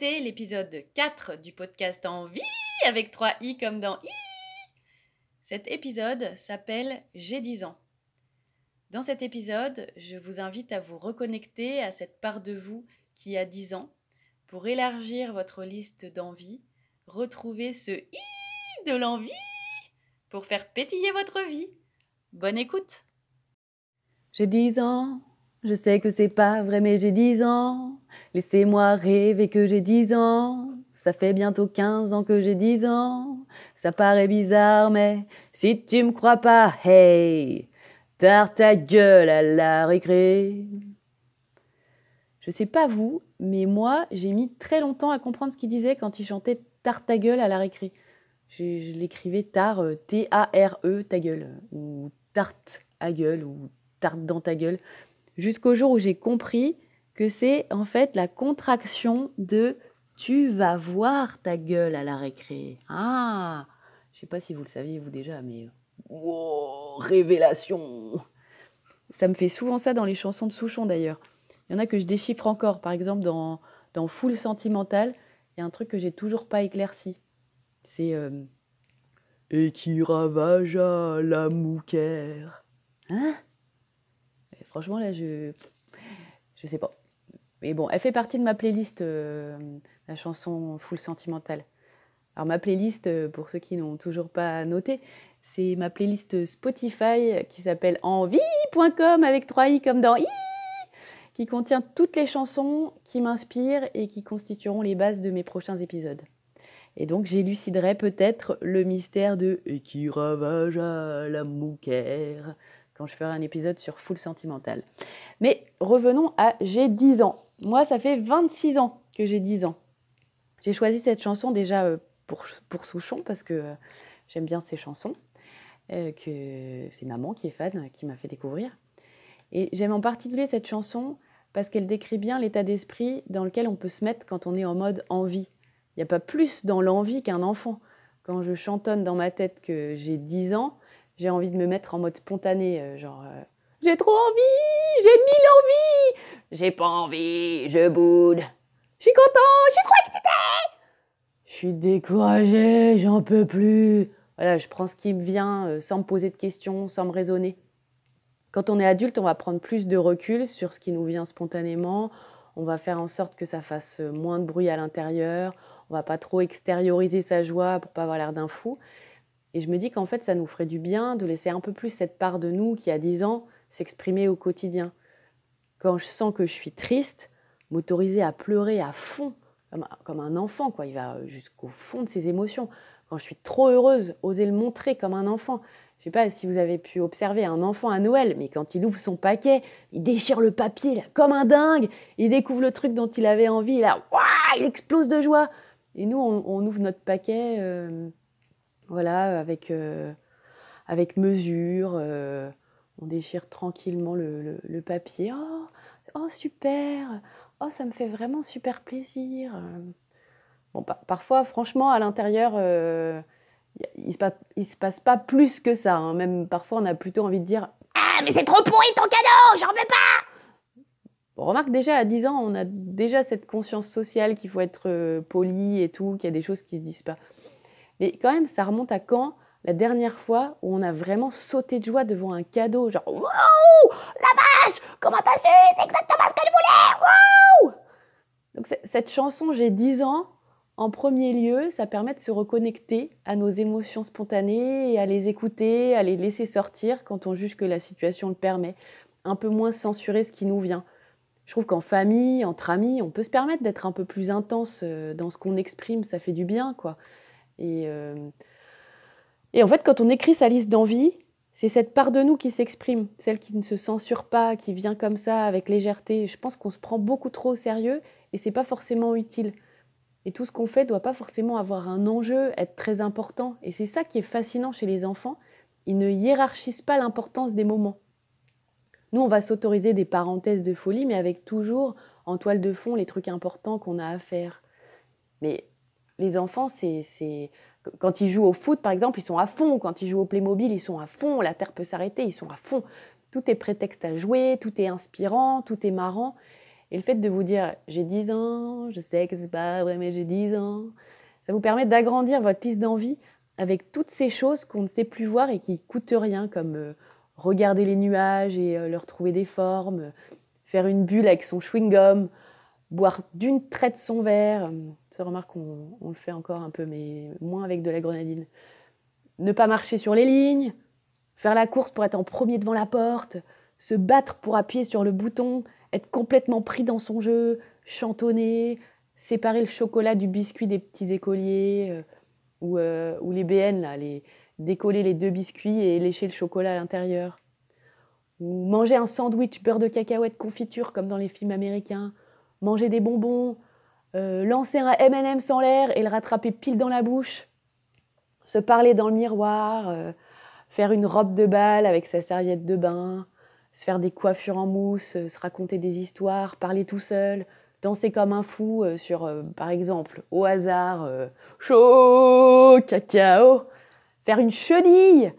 L'épisode 4 du podcast En vie avec 3 i comme dans i. Cet épisode s'appelle J'ai 10 ans. Dans cet épisode, je vous invite à vous reconnecter à cette part de vous qui a 10 ans pour élargir votre liste d'envies, retrouver ce i de l'envie pour faire pétiller votre vie. Bonne écoute. J'ai 10 ans, je sais que c'est pas vrai, mais j'ai 10 ans. Laissez-moi rêver que j'ai 10 ans. Ça fait bientôt 15 ans que j'ai 10 ans. Ça paraît bizarre, mais si tu me crois pas, hey, tard ta gueule à la récré. Je sais pas vous, mais moi, j'ai mis très longtemps à comprendre ce qu'il disait quand il chantait tard ta gueule à la récré. Je, l'écrivais tard, euh, T-A-R-E, ta gueule, ou tarte à gueule, ou tarte dans ta gueule jusqu'au jour où j'ai compris que c'est en fait la contraction de tu vas voir ta gueule à la récré. Ah, je sais pas si vous le saviez vous déjà, mais wow, révélation. Ça me fait souvent ça dans les chansons de Souchon d'ailleurs. Il y en a que je déchiffre encore. Par exemple, dans, dans Full Sentimental, il y a un truc que j'ai toujours pas éclairci. C'est euh, Et qui ravagea la mouquère. Hein? Franchement, là, je je sais pas. Mais bon, elle fait partie de ma playlist, euh, la chanson Full Sentimental. Alors ma playlist, euh, pour ceux qui n'ont toujours pas noté, c'est ma playlist Spotify qui s'appelle envie.com avec 3 i comme dans i, qui contient toutes les chansons qui m'inspirent et qui constitueront les bases de mes prochains épisodes. Et donc j'éluciderai peut-être le mystère de et qui ravage la mouquère? Quand je ferai un épisode sur Full Sentimental. Mais revenons à J'ai 10 ans. Moi, ça fait 26 ans que j'ai 10 ans. J'ai choisi cette chanson déjà euh, pour, pour Souchon parce que euh, j'aime bien ses chansons, euh, que c'est maman qui est fan, qui m'a fait découvrir. Et j'aime en particulier cette chanson parce qu'elle décrit bien l'état d'esprit dans lequel on peut se mettre quand on est en mode envie. Il n'y a pas plus dans l'envie qu'un enfant. Quand je chantonne dans ma tête que j'ai 10 ans, j'ai envie de me mettre en mode spontané, euh, genre euh, j'ai trop envie, j'ai mille envies, j'ai pas envie, je boude, je suis content, je suis trop excité, je suis découragé, j'en peux plus. Voilà, je prends ce qui me vient euh, sans me poser de questions, sans me raisonner. Quand on est adulte, on va prendre plus de recul sur ce qui nous vient spontanément. On va faire en sorte que ça fasse moins de bruit à l'intérieur. On va pas trop extérioriser sa joie pour pas avoir l'air d'un fou. Et je me dis qu'en fait, ça nous ferait du bien de laisser un peu plus cette part de nous qui a 10 ans s'exprimer au quotidien. Quand je sens que je suis triste, m'autoriser à pleurer à fond, comme, un enfant, quoi. Il va jusqu'au fond de ses émotions. Quand je suis trop heureuse, oser le montrer comme un enfant. Je sais pas si vous avez pu observer un enfant à Noël, mais quand il ouvre son paquet, il déchire le papier là, comme un dingue. Il découvre le truc dont il avait envie, là, il explose de joie. Et nous, on, ouvre notre paquet. Euh, voilà, avec, euh, avec mesure. Euh, on déchire tranquillement le, papier. Oh, oh, super Oh, ça me fait vraiment super plaisir. Bon, parfois, franchement, à l'intérieur, euh, il ne se, passe, se passe pas plus que ça. Hein. Même parfois, on a plutôt envie de dire Ah, mais c'est trop pourri ton cadeau, j'en veux pas bon, Remarque, déjà à 10 ans, on a déjà cette conscience sociale qu'il faut être poli et tout, qu'il y a des choses qui se disent pas. Mais quand même, ça remonte à quand la dernière fois où on a vraiment sauté de joie devant un cadeau, genre Wow La vache Comment t'as su? C'est exactement ce que je voulais Donc cette chanson, j'ai 10 ans, en premier lieu, ça permet de se reconnecter à nos émotions spontanées et à les écouter, à les laisser sortir quand on juge que la situation le permet. Un peu moins censurer ce qui nous vient. Je trouve qu'en famille, entre amis, on peut se permettre d'être un peu plus intense euh, dans ce qu'on exprime, ça fait du bien, quoi. Et, euh, et en fait, quand on écrit sa liste d'envie, c'est cette part de nous qui s'exprime, celle qui ne se censure pas, qui vient comme ça avec légèreté. Je pense qu'on se prend beaucoup trop au sérieux et c'est pas forcément utile. Et tout ce qu'on fait doit pas forcément avoir un enjeu, être très important. Et c'est ça qui est fascinant chez les enfants. Ils ne hiérarchisent pas l'importance des moments. Nous, on va s'autoriser des parenthèses de folie, mais avec toujours en toile de fond les trucs importants qu'on a à faire. Mais les enfants, c'est quand ils jouent au foot, par exemple, ils sont à fond. Quand ils jouent au Playmobil, ils sont à fond. La Terre peut s'arrêter, ils sont à fond. Tout est prétexte à jouer, tout est inspirant, tout est marrant. Et le fait de vous dire j'ai 10 ans, je sais que c'est pas vrai, mais j'ai 10 ans, ça vous permet d'agrandir votre liste d'envie avec toutes ces choses qu'on ne sait plus voir et qui coûtent rien, comme euh, regarder les nuages et euh, leur trouver des formes, faire une bulle avec son chewing-gum, boire d'une traite son verre. Ça remarque qu'on on le fait encore un peu, mais moins avec de la grenadine. Ne pas marcher sur les lignes, faire la course pour être en premier devant la porte, se battre pour appuyer sur le bouton, être complètement pris dans son jeu, chantonner, séparer le chocolat du biscuit des petits écoliers, euh, ou, euh, ou, les BN, là, décoller les deux biscuits et lécher le chocolat à l'intérieur. Ou manger un sandwich beurre de cacahuète confiture comme dans les films américains, manger des bonbons, euh, lancer un M&M sans l'air et le rattraper pile dans la bouche, se parler dans le miroir, faire une robe de bal avec sa serviette de bain, se faire des coiffures en mousse, euh, se raconter des histoires, parler tout seul, danser comme un fou euh, sur, euh, par exemple, au hasard, chaud, cacao, faire une chenille.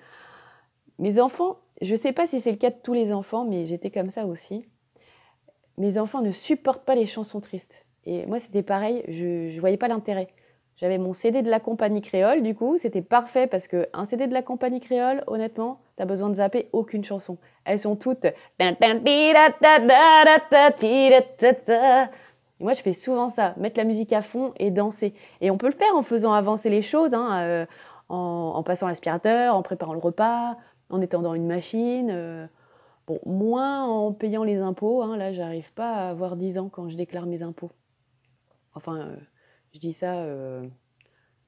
Mes enfants, je ne sais pas si c'est le cas de tous les enfants, mais j'étais comme ça aussi. Mes enfants ne supportent pas les chansons tristes. Et moi, c'était pareil, je ne voyais pas l'intérêt. J'avais mon CD de la compagnie créole, du coup, c'était parfait parce que un CD de la compagnie créole, honnêtement, t'as besoin de zapper aucune chanson. Elles sont toutes. Et moi, je fais souvent ça, mettre la musique à fond et danser. Et on peut le faire en faisant avancer les choses, hein, euh, en, passant l'aspirateur, en préparant le repas, en étendant une machine. Euh, bon, moins en payant les impôts. Hein, là, j'arrive pas à avoir 10 ans quand je déclare mes impôts. Enfin. Euh, je dis ça, euh,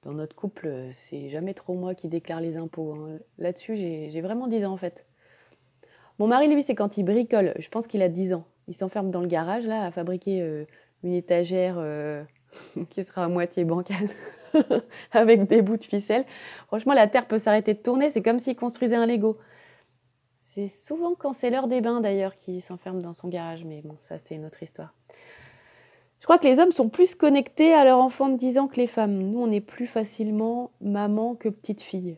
dans notre couple, c'est jamais trop moi qui déclare les impôts. Hein. Là-dessus, j'ai vraiment 10 ans en fait. Mon mari, lui, c'est quand il bricole. Je pense qu'il a 10 ans. Il s'enferme dans le garage, là, à fabriquer euh, une étagère qui sera à moitié bancale, avec des bouts de ficelle. Franchement, la Terre peut s'arrêter de tourner. C'est comme s'il construisait un Lego. C'est souvent quand c'est l'heure des bains, d'ailleurs, qu'il s'enferme dans son garage. Mais bon, ça, c'est une autre histoire. Je crois que les hommes sont plus connectés à leur enfant de 10 ans que les femmes. Nous, on est plus facilement maman que petite fille.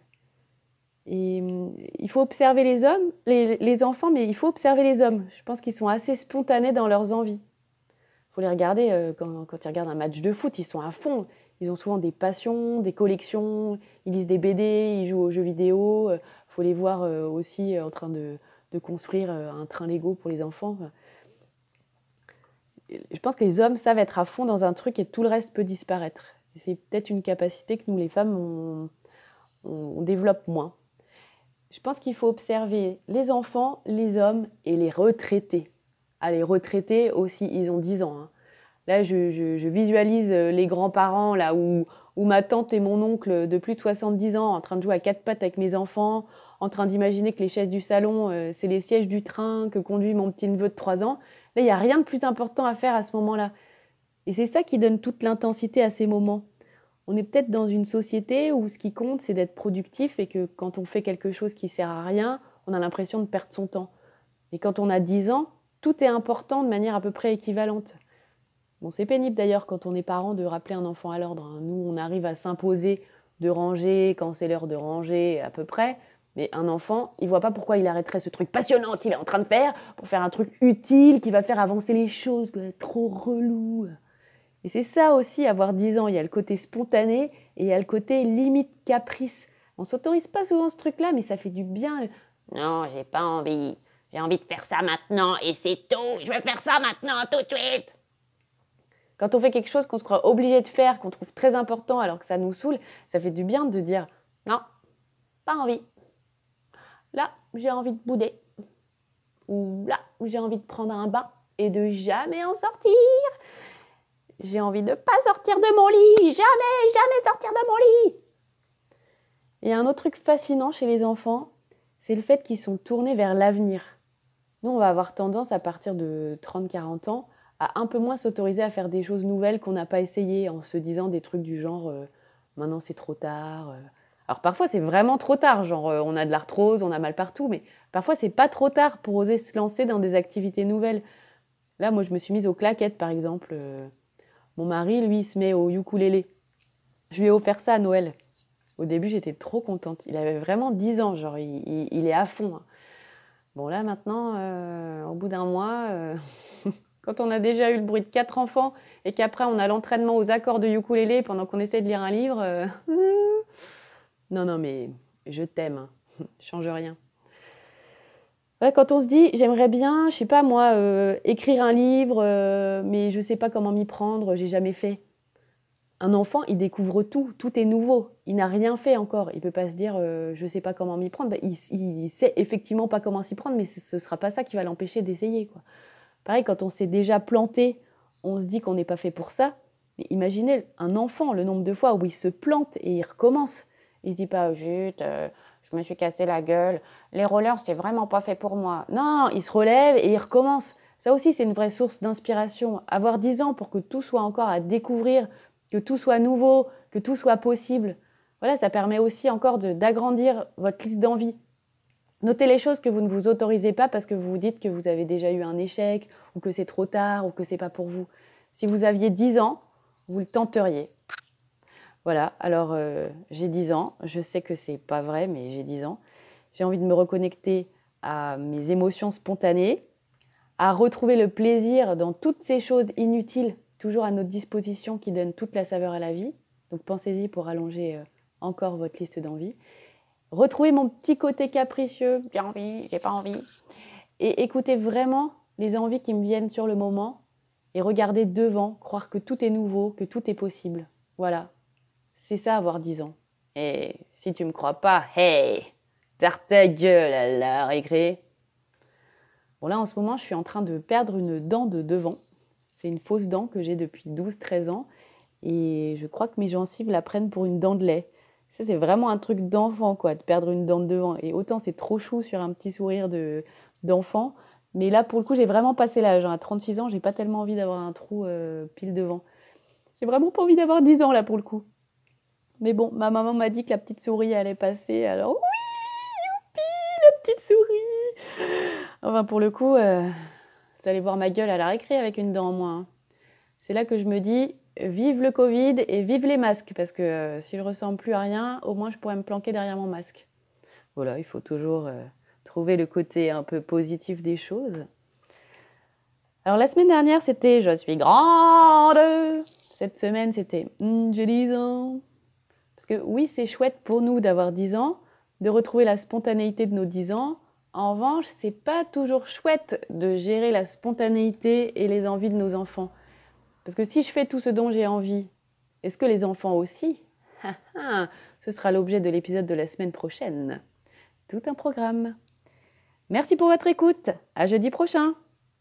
Et hum, il faut observer les hommes, les, enfants, mais il faut observer les hommes. Je pense qu'ils sont assez spontanés dans leurs envies. Il faut les regarder euh, quand, ils regardent un match de foot, ils sont à fond. Ils ont souvent des passions, des collections, ils lisent des BD, ils jouent aux jeux vidéo. Il euh, faut les voir euh, aussi en train de construire un train Lego pour les enfants je pense que les hommes savent être à fond dans un truc et tout le reste peut disparaître. C'est peut-être une capacité que nous, les femmes, on, développe moins. Je pense qu'il faut observer les enfants, les hommes et les retraités. Ah, les retraités aussi, ils ont 10 ans. Hein. Là, je, visualise les grands-parents, là où, où ma tante et mon oncle de plus de 70 ans en train de jouer à quatre pattes avec mes enfants, en train d'imaginer que les chaises du salon, euh, c'est les sièges du train que conduit mon petit neveu de 3 ans. Là, il n'y a rien de plus important à faire à ce moment-là. Et c'est ça qui donne toute l'intensité à ces moments. On est peut-être dans une société où ce qui compte, c'est d'être productif et que quand on fait quelque chose qui sert à rien, on a l'impression de perdre son temps. Et quand on a 10 ans, tout est important de manière à peu près équivalente. Bon, c'est pénible d'ailleurs quand on est parent de rappeler un enfant à l'ordre. Hein. Nous, on arrive à s'imposer de ranger quand c'est l'heure de ranger à peu près, mais un enfant, il voit pas pourquoi il arrêterait ce truc passionnant qu'il est en train de faire pour faire un truc utile qui va faire avancer les choses, trop relou. Et c'est ça aussi, avoir 10 ans. Il y a le côté spontané et il y a le côté limite caprice. On s'autorise pas souvent ce truc-là, mais ça fait du bien. Non, j'ai pas envie. J'ai envie de faire ça maintenant et c'est tout. Je veux faire ça maintenant, tout de suite. Quand on fait quelque chose qu'on se croit obligé de faire, qu'on trouve très important alors que ça nous saoule, ça fait du bien de dire non, pas envie. Là, j'ai envie de bouder. Ou là, j'ai envie de prendre un bain et de jamais en sortir. J'ai envie de ne pas sortir de mon lit. Jamais, jamais sortir de mon lit. Il y a un autre truc fascinant chez les enfants, c'est le fait qu'ils sont tournés vers l'avenir. Nous, on va avoir tendance à partir de 30-40 ans à un peu moins s'autoriser à faire des choses nouvelles qu'on n'a pas essayées en se disant des trucs du genre euh, maintenant c'est trop tard. euh. Alors parfois c'est vraiment trop tard, genre euh, on a de l'arthrose, on a mal partout, mais parfois c'est pas trop tard pour oser se lancer dans des activités nouvelles. Là, moi je me suis mise aux claquettes par exemple. euh. Mon mari, lui, se met au ukulélé. Je lui ai offert ça à Noël. Au début, j'étais trop contente. Il avait vraiment 10 ans, genre il, est à fond. hein. Bon là maintenant, euh, au bout d'un mois, quand on a déjà eu le bruit de quatre enfants et qu'après on a l'entraînement aux accords de ukulélé pendant qu'on essaie de lire un livre, euh, non non mais je t'aime, hein. change rien. Quand on se dit j'aimerais bien, je sais pas moi, euh, écrire un livre, euh, mais je sais pas comment m'y prendre, j'ai jamais fait. Un enfant, il découvre tout, tout est nouveau. Il n'a rien fait encore. Il peut pas se dire euh, je sais pas comment m'y prendre. Ben, il, il sait effectivement pas comment s'y prendre, mais ce ce sera pas ça qui va l'empêcher d'essayer. quoi. Pareil, quand on s'est déjà planté, on se dit qu'on n'est pas fait pour ça. Mais imaginez un enfant, le nombre de fois où il se plante et il recommence. Il se dit pas zut, euh, je me suis cassé la gueule. Les rollers, c'est vraiment pas fait pour moi. Non, il se relève et il recommence. Ça aussi, c'est une vraie source d'inspiration. Avoir 10 ans pour que tout soit encore à découvrir, que tout soit nouveau, que tout soit possible. Voilà, ça permet aussi encore d'agrandir votre liste d'envies. Notez les choses que vous ne vous autorisez pas parce que vous vous dites que vous avez déjà eu un échec ou que c'est trop tard ou que c'est pas pour vous. Si vous aviez 10 ans, vous le tenteriez. Voilà, alors euh, j'ai 10 ans, je sais que c'est pas vrai, mais j'ai 10 ans. J'ai envie de me reconnecter à mes émotions spontanées, à retrouver le plaisir dans toutes ces choses inutiles, toujours à notre disposition, qui donnent toute la saveur à la vie. Donc pensez-y pour allonger euh, encore votre liste d'envies. Retrouver mon petit côté capricieux, J'ai envie, j'ai pas envie. et écouter vraiment les envies qui me viennent sur le moment et regarder devant, croire que tout est nouveau, que tout est possible. Voilà. C'est ça avoir 10 ans. Et si tu me crois pas, hey, tarte ta gueule à la récré. Bon là en ce moment, je suis en train de perdre une dent de devant. C'est une fausse dent que j'ai depuis 12-13 ans et je crois que mes gencives la prennent pour une dent de lait. Ça c'est vraiment un truc d'enfant quoi, de perdre une dent de devant et autant c'est trop chou sur un petit sourire de d'enfant. Mais là, pour le coup, j'ai vraiment passé l'âge. hein. À 36 ans, j'ai pas tellement envie d'avoir un trou euh, pile devant. J'ai vraiment pas envie d'avoir 10 ans là pour le coup. Mais bon, ma maman m'a dit que la petite souris allait passer. Alors oui, youpi, la petite souris. Enfin, pour le coup, euh, vous allez voir ma gueule à la récré avec une dent en moins. hein. C'est là que je me dis, vive le Covid et vive les masques. Parce que euh, si je ressemble plus à rien, au moins je pourrais me planquer derrière mon masque. Voilà, il faut toujours euh, trouver le côté un peu positif des choses. Alors la semaine dernière, c'était je suis grande. Cette semaine, c'était Hmm, j'ai 10 ans. Que oui, c'est chouette pour nous d'avoir 10 ans, de retrouver la spontanéité de nos 10 ans. En revanche, c'est pas toujours chouette de gérer la spontanéité et les envies de nos enfants. Parce que si je fais tout ce dont j'ai envie, est-ce que les enfants aussi Ah, ah, Ce sera l'objet de l'épisode de la semaine prochaine. Tout un programme. Merci pour votre écoute. À jeudi prochain.